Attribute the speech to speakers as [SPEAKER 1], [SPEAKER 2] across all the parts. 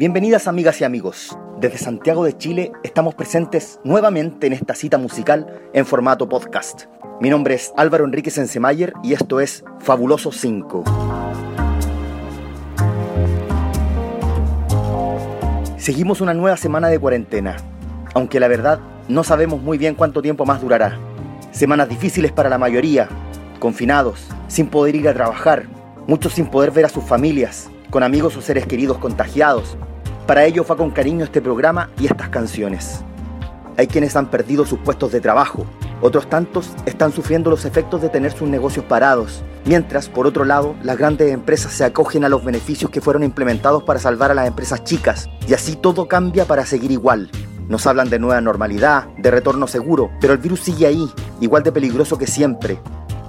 [SPEAKER 1] Bienvenidas amigas y amigos. Desde Santiago de Chile estamos presentes nuevamente en esta cita musical en formato podcast. Mi nombre es Álvaro Enrique Sensemayer y esto es Fabuloso 5. Seguimos una nueva semana de cuarentena, aunque la verdad no sabemos muy bien cuánto tiempo más durará. Semanas difíciles para la mayoría, confinados, sin poder ir a trabajar, muchos sin poder ver a sus familias, con amigos o seres queridos contagiados, para ello fue con cariño este programa y estas canciones. Hay quienes han perdido sus puestos de trabajo, otros tantos están sufriendo los efectos de tener sus negocios parados, mientras, por otro lado, las grandes empresas se acogen a los beneficios que fueron implementados para salvar a las empresas chicas, y así todo cambia para seguir igual. Nos hablan de nueva normalidad, de retorno seguro, pero el virus sigue ahí, igual de peligroso que siempre.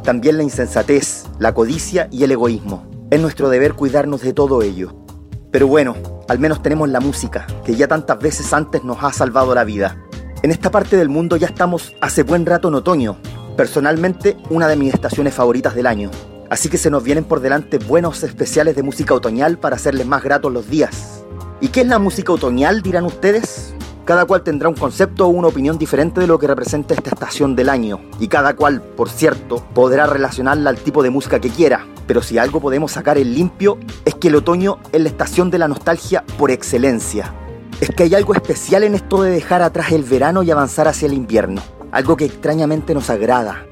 [SPEAKER 1] También la insensatez, la codicia y el egoísmo. Es nuestro deber cuidarnos de todo ello. Pero bueno, al menos tenemos la música, que ya tantas veces antes nos ha salvado la vida. En esta parte del mundo ya estamos hace buen rato en otoño, personalmente una de mis estaciones favoritas del año. Así que se nos vienen por delante buenos especiales de música otoñal para hacerles más gratos los días. ¿Y qué es la música otoñal, dirán ustedes? Cada cual tendrá un concepto o una opinión diferente de lo que representa esta estación del año, y cada cual, por cierto, podrá relacionarla al tipo de música que quiera. Pero si algo podemos sacar en limpio es que el otoño es la estación de la nostalgia por excelencia. Es que hay algo especial en esto de dejar atrás el verano y avanzar hacia el invierno, algo que extrañamente nos agrada.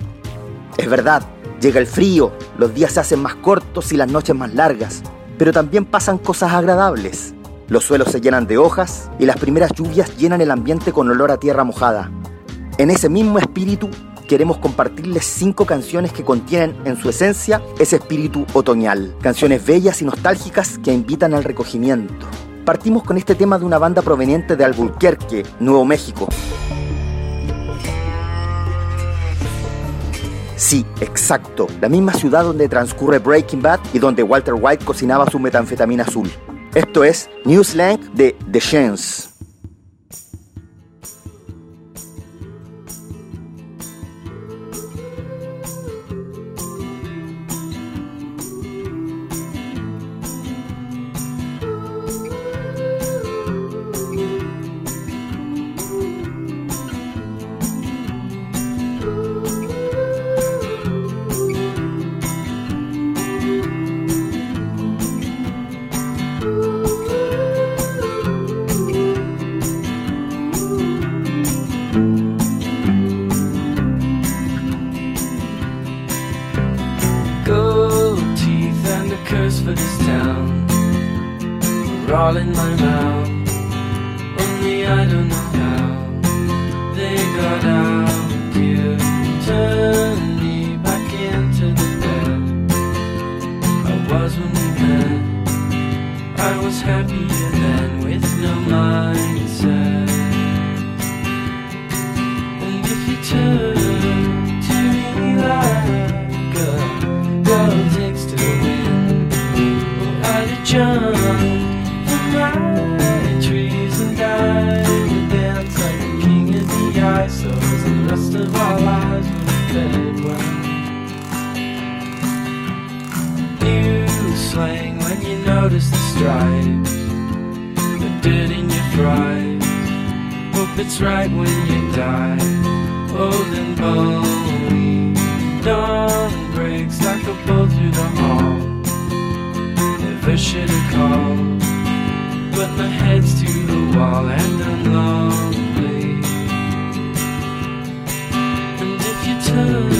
[SPEAKER 1] Es verdad, llega el frío, los días se hacen más cortos y las noches más largas, pero también pasan cosas agradables. Los suelos se llenan de hojas y las primeras lluvias llenan el ambiente con olor a tierra mojada. En ese mismo espíritu queremos compartirles cinco canciones que contienen en su esencia ese espíritu otoñal. Canciones bellas y nostálgicas que invitan al recogimiento. Partimos con este tema de una banda proveniente de Albuquerque, Nuevo México. Sí, exacto, la misma ciudad donde transcurre Breaking Bad y donde Walter White cocinaba su metanfetamina azul. Esto es New Slang de The Chance.
[SPEAKER 2] notice the stripes, the dirt in your thrive? Hope it's right when you die. Old and believe. Dawn breaks like a bolt through the hall. Never should have called, but my head's to the wall and I'm lonely. And if you
[SPEAKER 1] turn.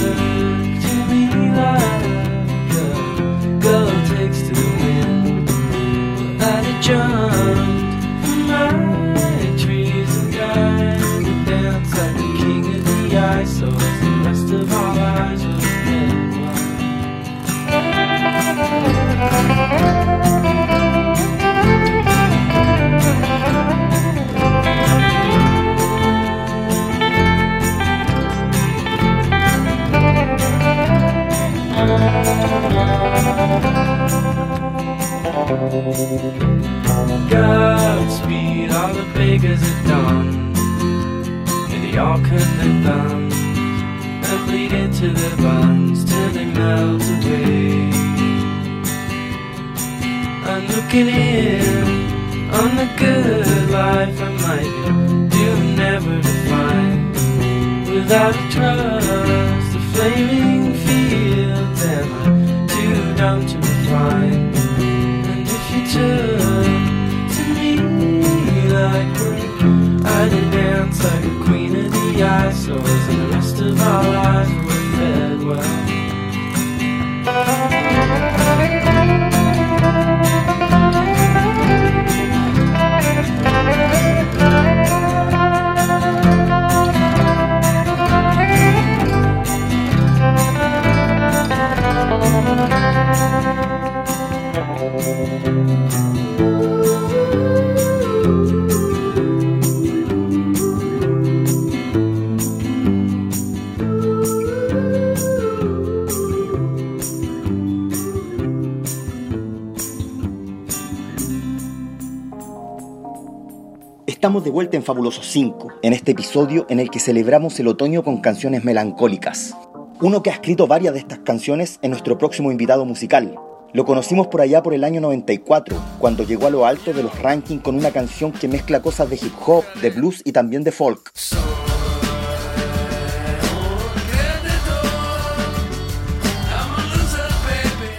[SPEAKER 1] De vuelta en Fabuloso 5, en este episodio en el que celebramos el otoño con canciones melancólicas. Uno que ha escrito varias de estas canciones es nuestro próximo invitado musical. Lo conocimos por allá por el año 94, cuando llegó a lo alto de los rankings con una canción que mezcla cosas de hip hop, de blues y también de folk.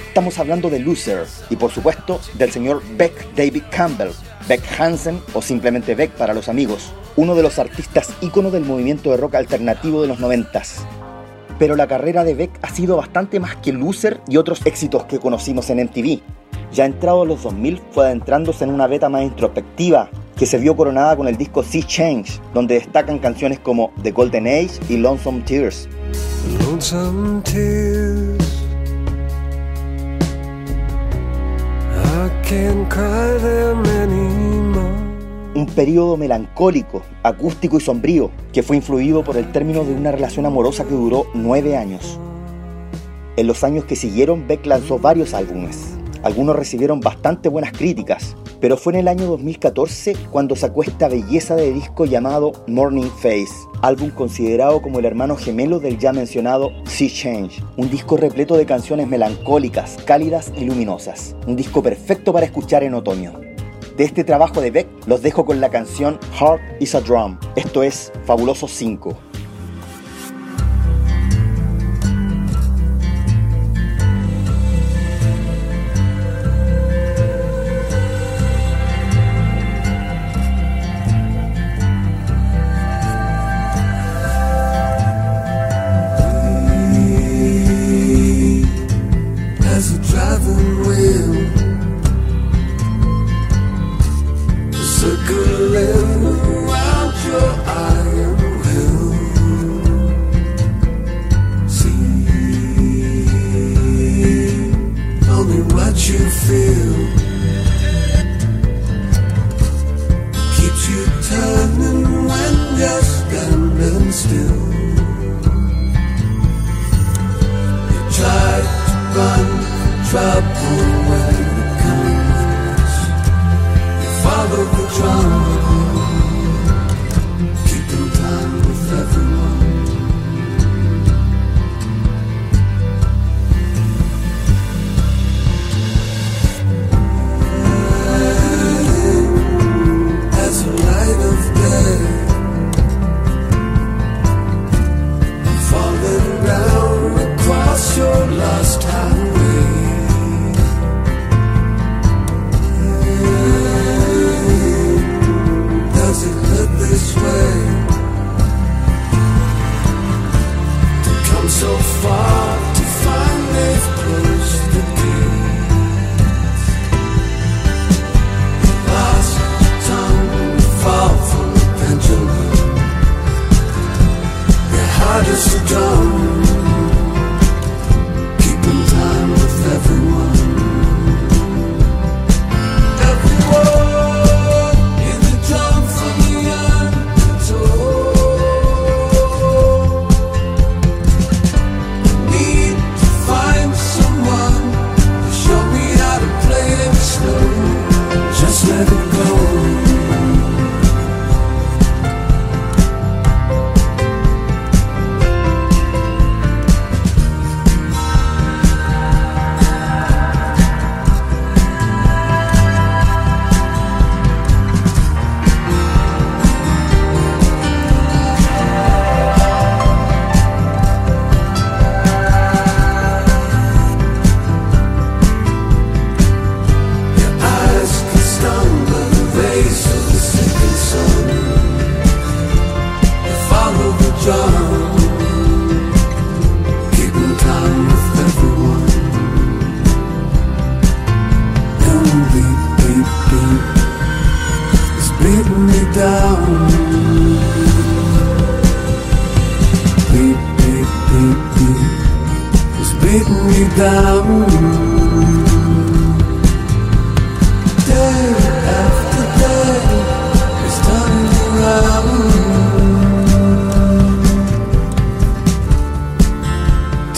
[SPEAKER 1] Estamos hablando de Loser y por supuesto del señor Beck David Campbell, Beck Hansen o simplemente Beck para los amigos, uno de los artistas ícono del movimiento de rock alternativo de los noventas. Pero la carrera de Beck ha sido bastante más que Loser y otros éxitos que conocimos en MTV. Ya entrado los 2000 fue adentrándose en una beta más introspectiva que se vio coronada con el disco Sea Change, donde destacan canciones como The Golden Age y. Lonesome tears. Un periodo melancólico, acústico y sombrío, que fue influido por el término de una relación amorosa que duró nueve años. En los años que siguieron, Beck lanzó varios álbumes. Algunos recibieron bastante buenas críticas, pero fue en el año 2014 cuando sacó esta belleza de disco llamado Morning Face, álbum considerado como el hermano gemelo del ya mencionado Sea Change, un disco repleto de canciones melancólicas, cálidas y luminosas, un disco perfecto para escuchar en otoño. De este trabajo de Beck los dejo con la canción Heart is a Drum, esto es Fabuloso 5.
[SPEAKER 3] Feel.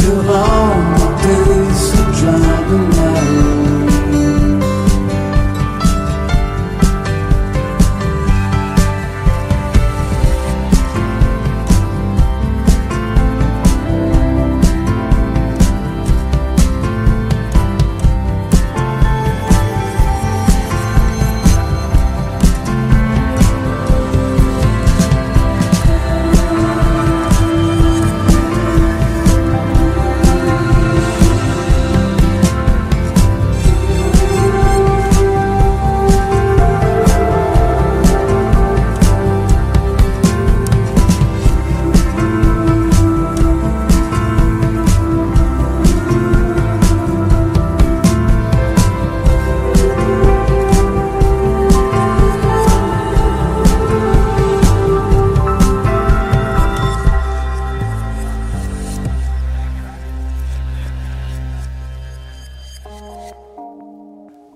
[SPEAKER 3] too long.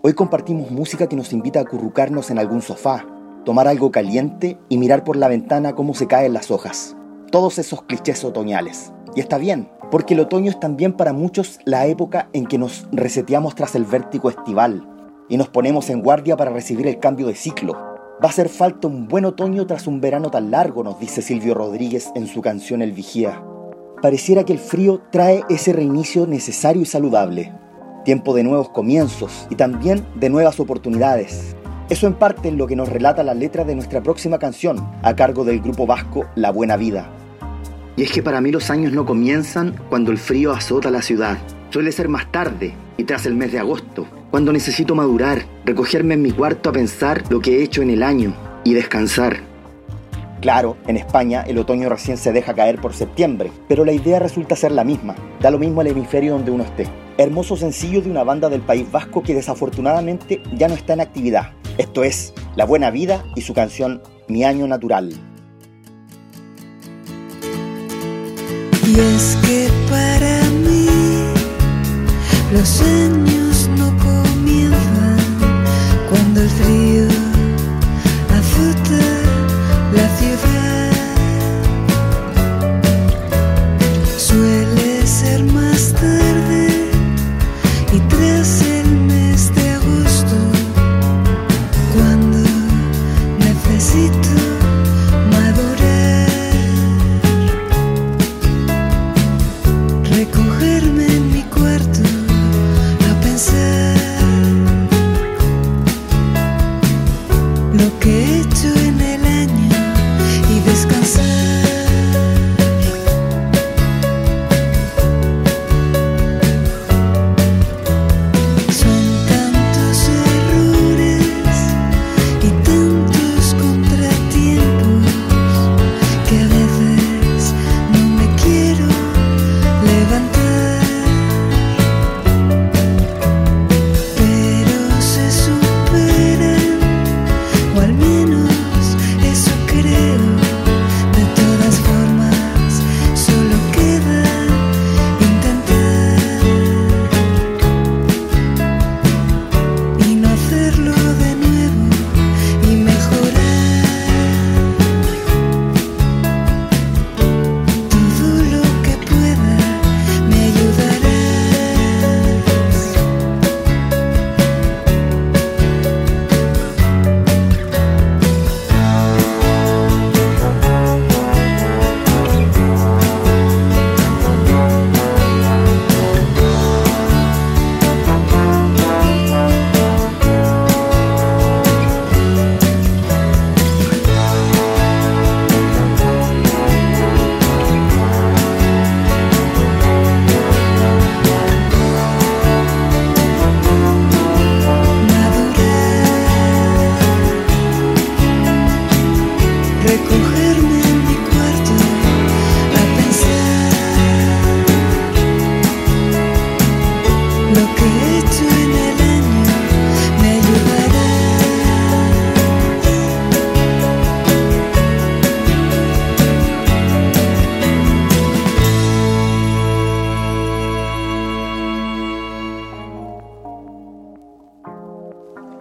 [SPEAKER 1] Hoy compartimos música que nos invita a acurrucarnos en algún sofá, tomar algo caliente y mirar por la ventana cómo se caen las hojas. Todos esos clichés otoñales. Y está bien, porque el otoño es también para muchos la época en que nos reseteamos tras el vértigo estival y nos ponemos en guardia para recibir el cambio de ciclo. Va a hacer falta un buen otoño tras un verano tan largo, nos dice Silvio Rodríguez en su canción El Vigía. Pareciera que el frío trae ese reinicio necesario y saludable, tiempo de nuevos comienzos y también de nuevas oportunidades. Eso en parte es lo que nos relata la letra de nuestra próxima canción, a cargo del grupo vasco La Buena Vida. Y es que para mí los años no comienzan cuando el frío azota la ciudad. Suele ser más tarde y tras el mes de agosto, cuando necesito madurar, recogerme en mi cuarto a pensar lo que he hecho en el año y descansar. Claro, en España el otoño recién se deja caer por septiembre, pero la idea resulta ser la misma, da lo mismo el hemisferio donde uno esté. Hermoso sencillo de una banda del País Vasco que desafortunadamente ya no está en actividad. Esto es La Buena Vida y su canción Mi Año Natural.
[SPEAKER 4] Y es que para mí los años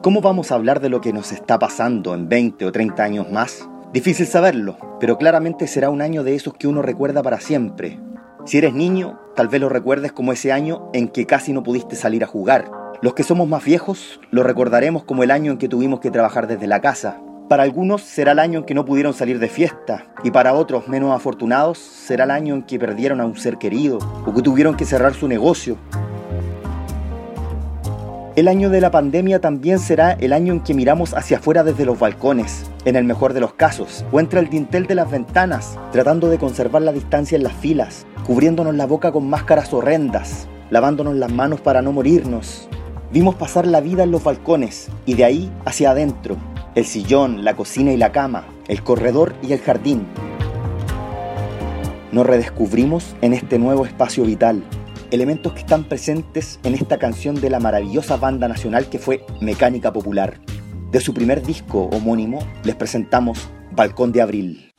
[SPEAKER 1] ¿Cómo vamos a hablar de lo que nos está pasando en 20 o 30 años más? Difícil saberlo, pero claramente será un año de esos que uno recuerda para siempre. Si eres niño, tal vez lo recuerdes como ese año en que casi no pudiste salir a jugar. Los que somos más viejos lo recordaremos como el año en que tuvimos que trabajar desde la casa. Para algunos será el año en que no pudieron salir de fiesta y para otros menos afortunados será el año en que perdieron a un ser querido o que tuvieron que cerrar su negocio el año de la pandemia también será el año en que miramos hacia afuera desde los balcones, en el mejor de los casos, o entre el dintel de las ventanas, tratando de conservar la distancia en las filas, cubriéndonos la boca con máscaras horrendas, lavándonos las manos para no morirnos. Vimos pasar la vida en los balcones y de ahí hacia adentro, el sillón, la cocina y la cama, el corredor y el jardín. Nos redescubrimos en este nuevo espacio vital, elementos que están presentes en esta canción de la maravillosa banda nacional que fue Mecánica Popular. De su primer disco homónimo les presentamos Balcón de Abril.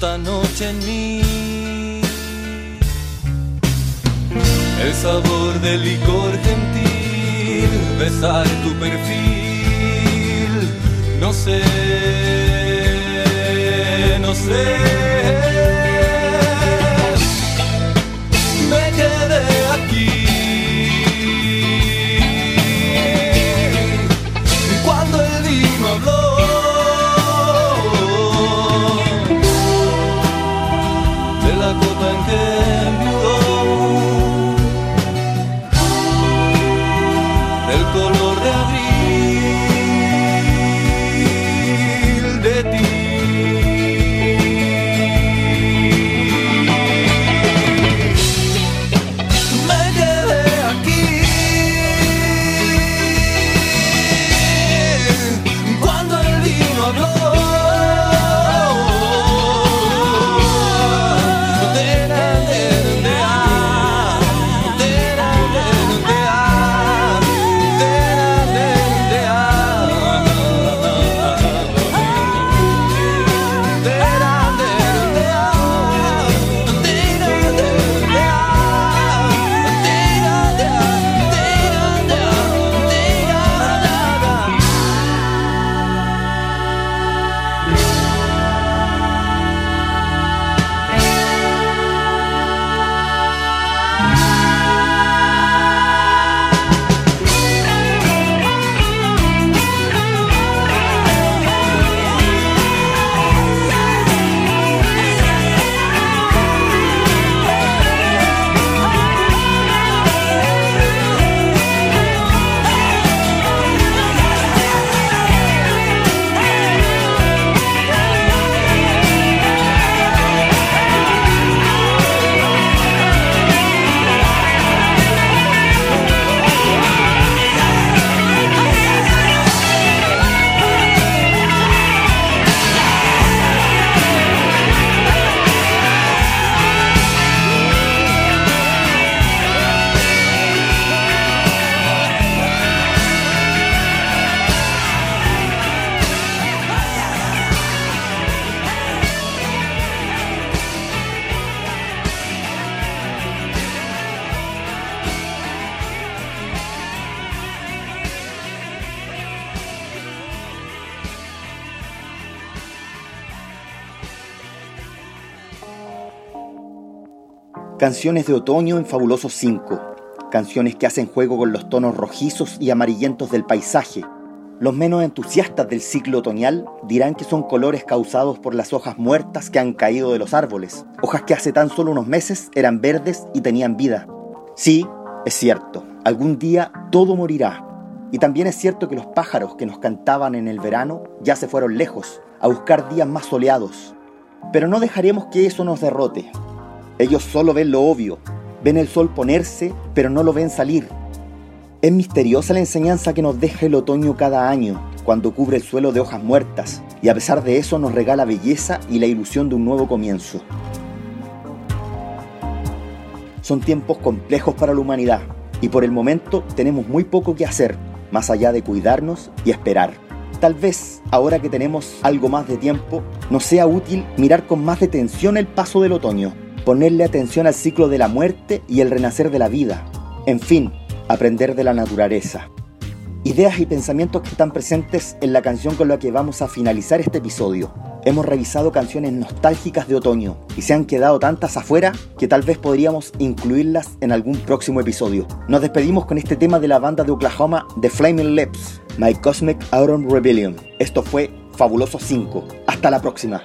[SPEAKER 5] Esta noche en mí. El sabor del licor gentil, besar tu perfil, no sé, no sé. Me quedé aquí
[SPEAKER 1] Canciones de otoño en Fabulosos 5. Canciones que hacen juego con los tonos rojizos y amarillentos del paisaje. Los menos entusiastas del ciclo otoñal dirán que son colores causados por las hojas muertas que han caído de los árboles, hojas que hace tan solo unos meses eran verdes y tenían vida. Sí, es cierto, algún día todo morirá. Y también es cierto que los pájaros que nos cantaban en el verano ya se fueron lejos, a buscar días más soleados. Pero no dejaremos que eso nos derrote. Ellos solo ven lo obvio, ven el sol ponerse, pero no lo ven salir. Es misteriosa la enseñanza que nos deja el otoño cada año, cuando cubre el suelo de hojas muertas, y a pesar de eso nos regala belleza y la ilusión de un nuevo comienzo. Son tiempos complejos para la humanidad, y por el momento tenemos muy poco que hacer, más allá de cuidarnos y esperar. Tal vez, ahora que tenemos algo más de tiempo, nos sea útil mirar con más detención el paso del otoño, ponerle atención al ciclo de la muerte y el renacer de la vida. En fin, aprender de la naturaleza. Ideas y pensamientos que están presentes en la canción con la que vamos a finalizar este episodio. Hemos revisado canciones nostálgicas de otoño y se han quedado tantas afuera que tal vez podríamos incluirlas en algún próximo episodio. Nos despedimos con este tema de la banda de Oklahoma The Flaming Lips, My Cosmic Autumn Rebellion. Esto fue Fabuloso 5. Hasta la próxima.